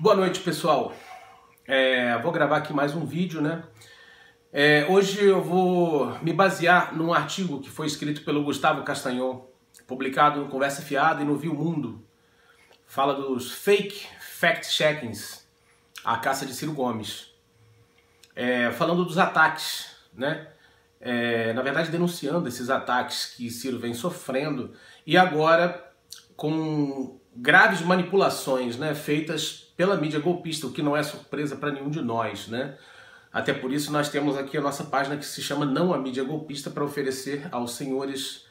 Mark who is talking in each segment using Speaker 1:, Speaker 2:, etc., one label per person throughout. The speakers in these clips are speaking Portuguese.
Speaker 1: Boa noite, pessoal. É, vou gravar aqui mais um vídeo, né? É, hoje eu vou me basear num artigo que foi escrito pelo Gustavo Castanhon, publicado no Conversa Fiada e no Viu Mundo. Fala dos fake fact-checkings, a caça de Ciro Gomes. É, falando dos ataques, né? É, na verdade, denunciando esses ataques que Ciro vem sofrendo e agora com graves manipulações né, feitas pela mídia golpista, o que não é surpresa para nenhum de nós. Né? Até por isso nós temos aqui a nossa página que se chama Não a Mídia Golpista para oferecer aos senhores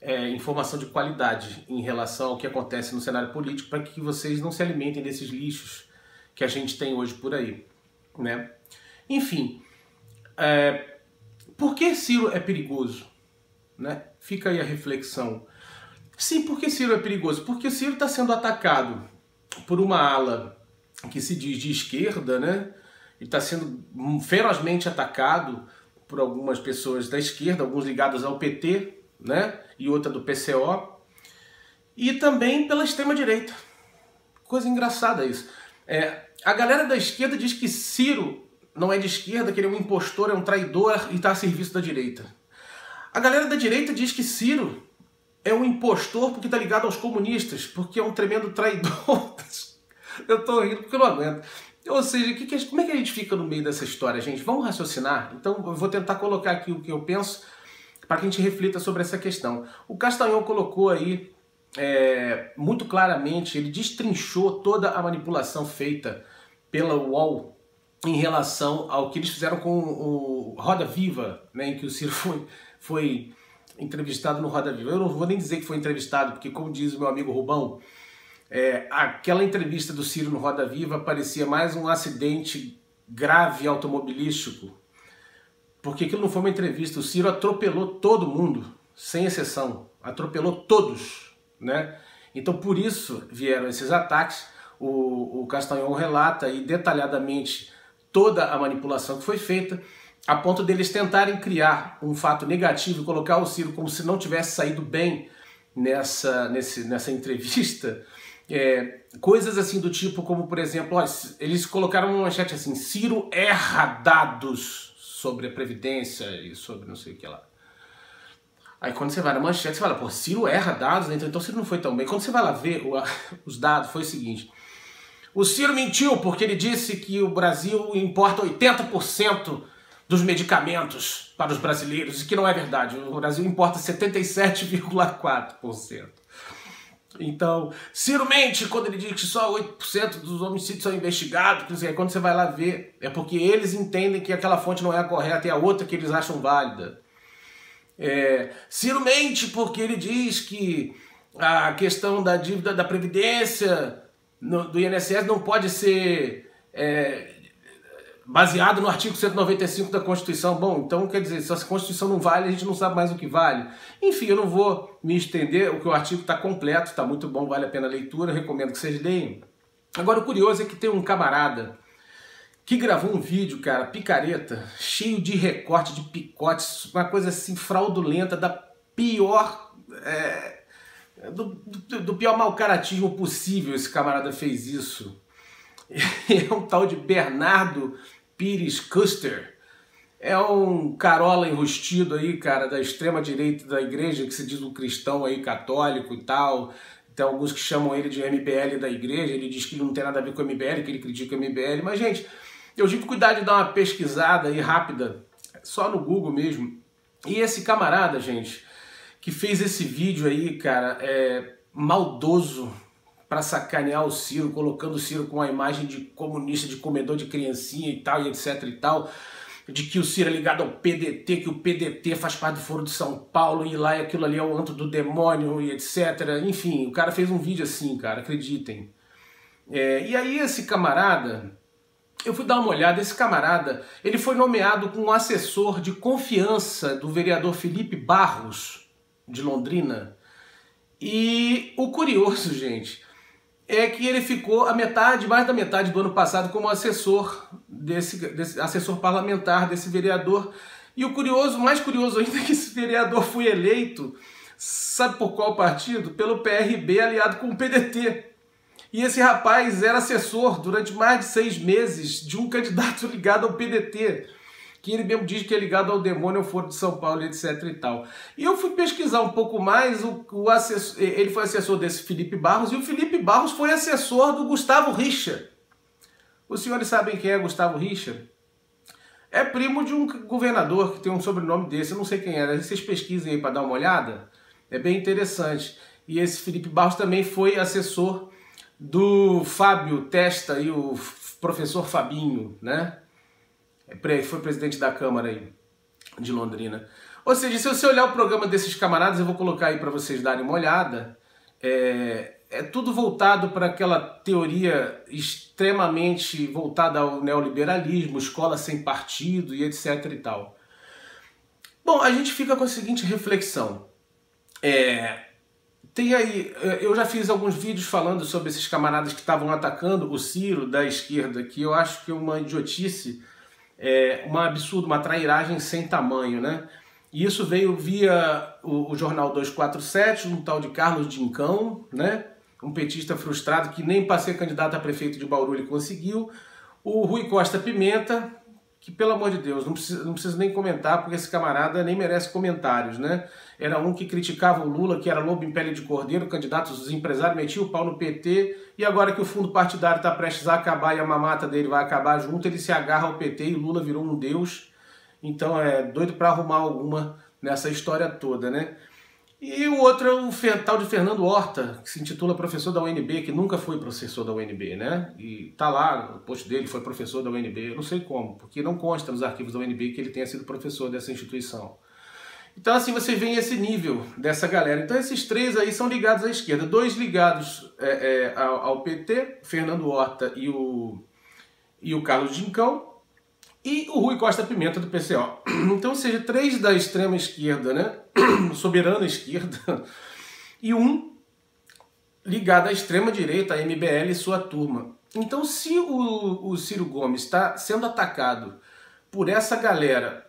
Speaker 1: é, informação de qualidade em relação ao que acontece no cenário político para que vocês não se alimentem desses lixos que a gente tem hoje por aí. Né? Enfim, é, por que Ciro é perigoso? Né? Fica aí a reflexão. Sim, porque Ciro é perigoso? Porque Ciro está sendo atacado por uma ala que se diz de esquerda, né? Ele está sendo ferozmente atacado por algumas pessoas da esquerda, alguns ligados ao PT, né? E outra do PCO. E também pela extrema-direita. Coisa engraçada isso. É, a galera da esquerda diz que Ciro não é de esquerda, que ele é um impostor, é um traidor e está a serviço da direita. A galera da direita diz que Ciro é um impostor porque tá ligado aos comunistas, porque é um tremendo traidor. eu tô rindo porque eu não aguento. Ou seja, que que, como é que a gente fica no meio dessa história, gente? Vamos raciocinar? Então eu vou tentar colocar aqui o que eu penso para que a gente reflita sobre essa questão. O Castanhon colocou aí é, muito claramente, ele destrinchou toda a manipulação feita pela UOL em relação ao que eles fizeram com o Roda Viva, né, em que o Ciro foi, foi entrevistado no Roda Viva. Eu não vou nem dizer que foi entrevistado, porque, como diz o meu amigo Rubão, é, aquela entrevista do Ciro no Roda Viva parecia mais um acidente grave automobilístico, porque aquilo não foi uma entrevista. O Ciro atropelou todo mundo, sem exceção, atropelou todos, né? Então, por isso vieram esses ataques. O, o relata aí detalhadamente toda a manipulação que foi feita a ponto deles tentarem criar um fato negativo e colocar o Ciro como se não tivesse saído bem nessa, nesse, nessa entrevista. É, coisas assim do tipo, como por exemplo, ó, eles colocaram uma manchete assim: Ciro erra dados sobre a Previdência e sobre não sei o que lá. Aí quando você vai na manchete, você fala, pô, Ciro erra dados, né? então, então Ciro não foi tão bem. Quando você vai lá ver o, os dados, foi o seguinte: o Ciro mentiu porque ele disse que o Brasil importa 80% dos medicamentos para os brasileiros, que não é verdade. O Brasil importa 77,4%. Então, Ciro mente quando ele diz que só 8% dos homicídios são investigados, quando você vai lá ver, é porque eles entendem que aquela fonte não é a correta e a outra que eles acham válida. É, Ciro mente porque ele diz que a questão da dívida da Previdência no, do INSS não pode ser é, baseado no artigo 195 da Constituição. Bom, então quer dizer, se a Constituição não vale, a gente não sabe mais o que vale. Enfim, eu não vou me estender, o que o artigo está completo, está muito bom, vale a pena a leitura, recomendo que vocês leiam. Agora, o curioso é que tem um camarada que gravou um vídeo, cara, picareta, cheio de recorte, de picotes, uma coisa assim fraudulenta, da pior. É, do, do, do pior mau caratismo possível, esse camarada fez isso. É um tal de Bernardo Pires Custer. É um carola enrustido aí, cara, da extrema direita da igreja, que se diz um cristão aí católico e tal. Tem alguns que chamam ele de MBL da igreja, ele diz que não tem nada a ver com o MBL, que ele critica o MBL. Mas, gente, eu tive cuidado de dar uma pesquisada aí rápida, só no Google mesmo. E esse camarada, gente, que fez esse vídeo aí, cara, é maldoso, para sacanear o Ciro, colocando o Ciro com a imagem de comunista, de comedor de criancinha e tal, e etc e tal, de que o Ciro é ligado ao PDT, que o PDT faz parte do Foro de São Paulo, e lá aquilo ali é o anto do demônio, e etc. Enfim, o cara fez um vídeo assim, cara, acreditem. É, e aí esse camarada, eu fui dar uma olhada, esse camarada, ele foi nomeado como assessor de confiança do vereador Felipe Barros, de Londrina. E o curioso, gente, é que ele ficou a metade, mais da metade do ano passado como assessor desse, desse assessor parlamentar desse vereador. E o curioso, mais curioso ainda, é que esse vereador foi eleito, sabe por qual partido? Pelo PRB aliado com o PDT. E esse rapaz era assessor durante mais de seis meses de um candidato ligado ao PDT, que ele mesmo diz que é ligado ao demônio, ao Foro de São Paulo, etc e tal. E eu fui pesquisar um pouco mais, o, o assessor, ele foi assessor desse Felipe Barros, e o Felipe Barros foi assessor do Gustavo Richa. Os senhores sabem quem é Gustavo Richa? É primo de um governador que tem um sobrenome desse, eu não sei quem era. Vocês pesquisem aí para dar uma olhada. É bem interessante. E esse Felipe Barros também foi assessor do Fábio Testa e o professor Fabinho, né? É foi presidente da Câmara aí de Londrina. Ou seja, se você olhar o programa desses camaradas, eu vou colocar aí para vocês darem uma olhada. É, é tudo voltado para aquela teoria extremamente voltada ao neoliberalismo, escola sem partido e etc e tal. Bom, a gente fica com a seguinte reflexão. É, tem aí, é, eu já fiz alguns vídeos falando sobre esses camaradas que estavam atacando o Ciro da esquerda, que eu acho que é uma idiotice, é, um absurdo, uma trairagem sem tamanho, né? E isso veio via o, o jornal 247, um tal de Carlos Dincão, né? um petista frustrado que nem para ser candidato a prefeito de Bauru ele conseguiu. O Rui Costa Pimenta, que pelo amor de Deus, não precisa, não precisa nem comentar, porque esse camarada nem merece comentários, né? Era um que criticava o Lula, que era lobo em pele de cordeiro, candidato dos empresários, metia o pau no PT, e agora que o fundo partidário está prestes a acabar e a mamata dele vai acabar junto, ele se agarra ao PT e Lula virou um deus. Então é doido para arrumar alguma nessa história toda, né? E o outro é o tal de Fernando Horta, que se intitula professor da UNB, que nunca foi professor da UNB, né? E tá lá, o post dele foi professor da UNB, não sei como, porque não consta nos arquivos da UNB que ele tenha sido professor dessa instituição. Então assim você vê esse nível dessa galera. Então esses três aí são ligados à esquerda, dois ligados é, é, ao, ao, PT, Fernando Horta e o, e o Carlos Gincão, e o Rui Costa Pimenta do PCO. Então, ou seja, três da extrema esquerda, né? Soberana esquerda, e um ligado à extrema direita, a MBL e sua turma. Então, se o, o Ciro Gomes está sendo atacado por essa galera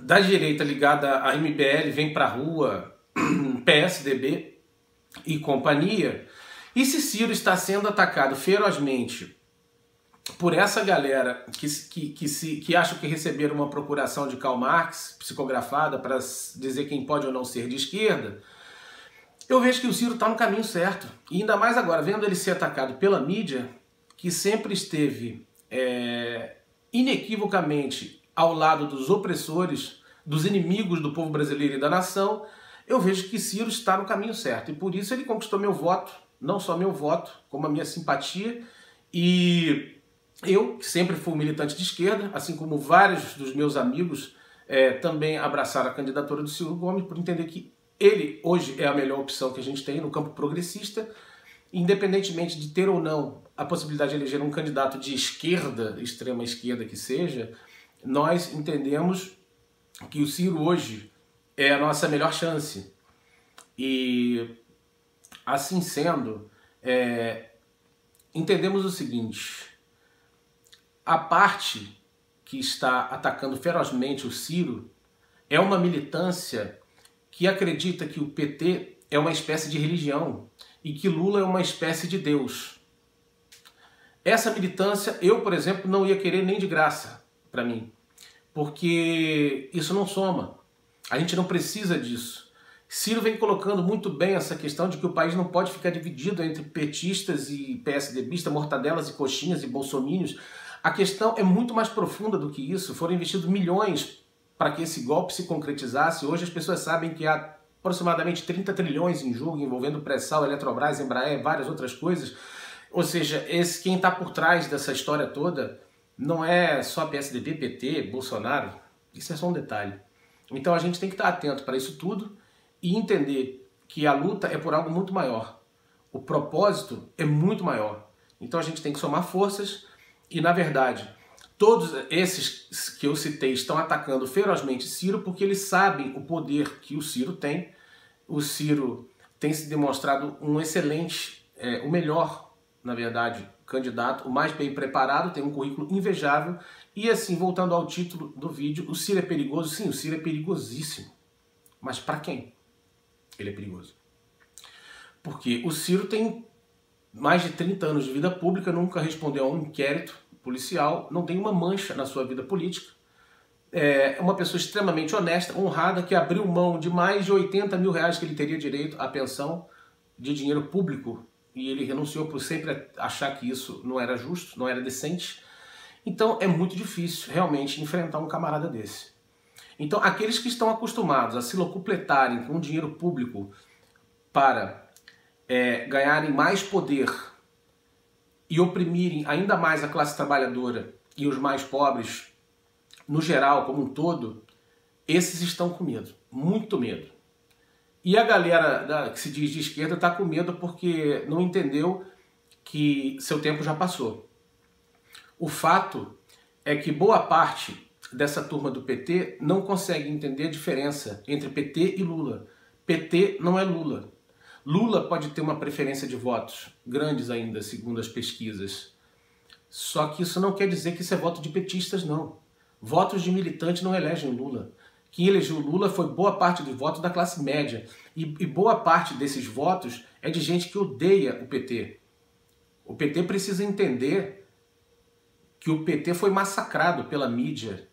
Speaker 1: da direita ligada à MBL, vem pra rua, PSDB e companhia, e se Ciro está sendo atacado ferozmente por essa galera que, que, que, se, que acha que receberam uma procuração de Karl Marx psicografada para dizer quem pode ou não ser de esquerda, eu vejo que o Ciro está no caminho certo. E ainda mais agora, vendo ele ser atacado pela mídia, que sempre esteve é, inequivocamente ao lado dos opressores, dos inimigos do povo brasileiro e da nação, eu vejo que Ciro está no caminho certo. E por isso ele conquistou meu voto, não só meu voto, como a minha simpatia. E eu, que sempre fui militante de esquerda, assim como vários dos meus amigos, é, também abraçaram a candidatura do Ciro Gomes por entender que ele hoje é a melhor opção que a gente tem no campo progressista, independentemente de ter ou não a possibilidade de eleger um candidato de esquerda, extrema esquerda que seja, nós entendemos que o Ciro hoje é a nossa melhor chance. E assim sendo, é, entendemos o seguinte a parte que está atacando ferozmente o Ciro é uma militância que acredita que o PT é uma espécie de religião e que Lula é uma espécie de Deus. Essa militância, eu, por exemplo, não ia querer nem de graça para mim, porque isso não soma. A gente não precisa disso. Ciro vem colocando muito bem essa questão de que o país não pode ficar dividido entre petistas e PSDBistas, mortadelas e coxinhas e bolsomínios. A questão é muito mais profunda do que isso. Foram investidos milhões para que esse golpe se concretizasse. Hoje as pessoas sabem que há aproximadamente 30 trilhões em jogo envolvendo pré-sal, Eletrobras, Embraer, várias outras coisas. Ou seja, esse quem está por trás dessa história toda não é só PSDB, PT, Bolsonaro. Isso é só um detalhe. Então a gente tem que estar atento para isso tudo e entender que a luta é por algo muito maior. O propósito é muito maior. Então a gente tem que somar forças e na verdade, todos esses que eu citei estão atacando ferozmente Ciro porque eles sabem o poder que o Ciro tem. O Ciro tem se demonstrado um excelente, é, o melhor, na verdade, candidato, o mais bem preparado, tem um currículo invejável. E assim, voltando ao título do vídeo, o Ciro é perigoso? Sim, o Ciro é perigosíssimo. Mas para quem ele é perigoso? Porque o Ciro tem mais de 30 anos de vida pública, nunca respondeu a um inquérito policial, não tem uma mancha na sua vida política. É uma pessoa extremamente honesta, honrada, que abriu mão de mais de 80 mil reais que ele teria direito à pensão de dinheiro público e ele renunciou por sempre achar que isso não era justo, não era decente. Então é muito difícil realmente enfrentar um camarada desse. Então aqueles que estão acostumados a se locupletarem com dinheiro público para é, ganharem mais poder e oprimirem ainda mais a classe trabalhadora e os mais pobres, no geral, como um todo, esses estão com medo, muito medo. E a galera da, que se diz de esquerda está com medo porque não entendeu que seu tempo já passou. O fato é que boa parte dessa turma do PT não consegue entender a diferença entre PT e Lula. PT não é Lula. Lula pode ter uma preferência de votos, grandes ainda, segundo as pesquisas. Só que isso não quer dizer que isso é voto de petistas, não. Votos de militantes não elegem Lula. Quem elegeu Lula foi boa parte do voto da classe média. E, e boa parte desses votos é de gente que odeia o PT. O PT precisa entender que o PT foi massacrado pela mídia,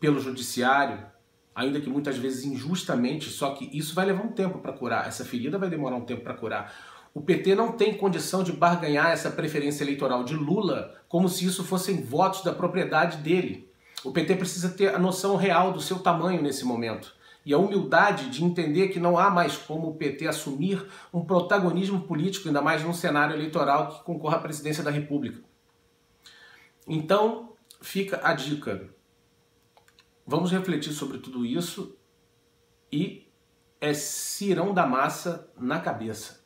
Speaker 1: pelo judiciário, ainda que muitas vezes injustamente, só que isso vai levar um tempo para curar, essa ferida vai demorar um tempo para curar. O PT não tem condição de barganhar essa preferência eleitoral de Lula como se isso fossem votos da propriedade dele. O PT precisa ter a noção real do seu tamanho nesse momento e a humildade de entender que não há mais como o PT assumir um protagonismo político, ainda mais num cenário eleitoral que concorra à presidência da República. Então, fica a dica. Vamos refletir sobre tudo isso e é cirão da massa na cabeça.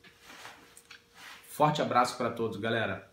Speaker 1: Forte abraço para todos, galera.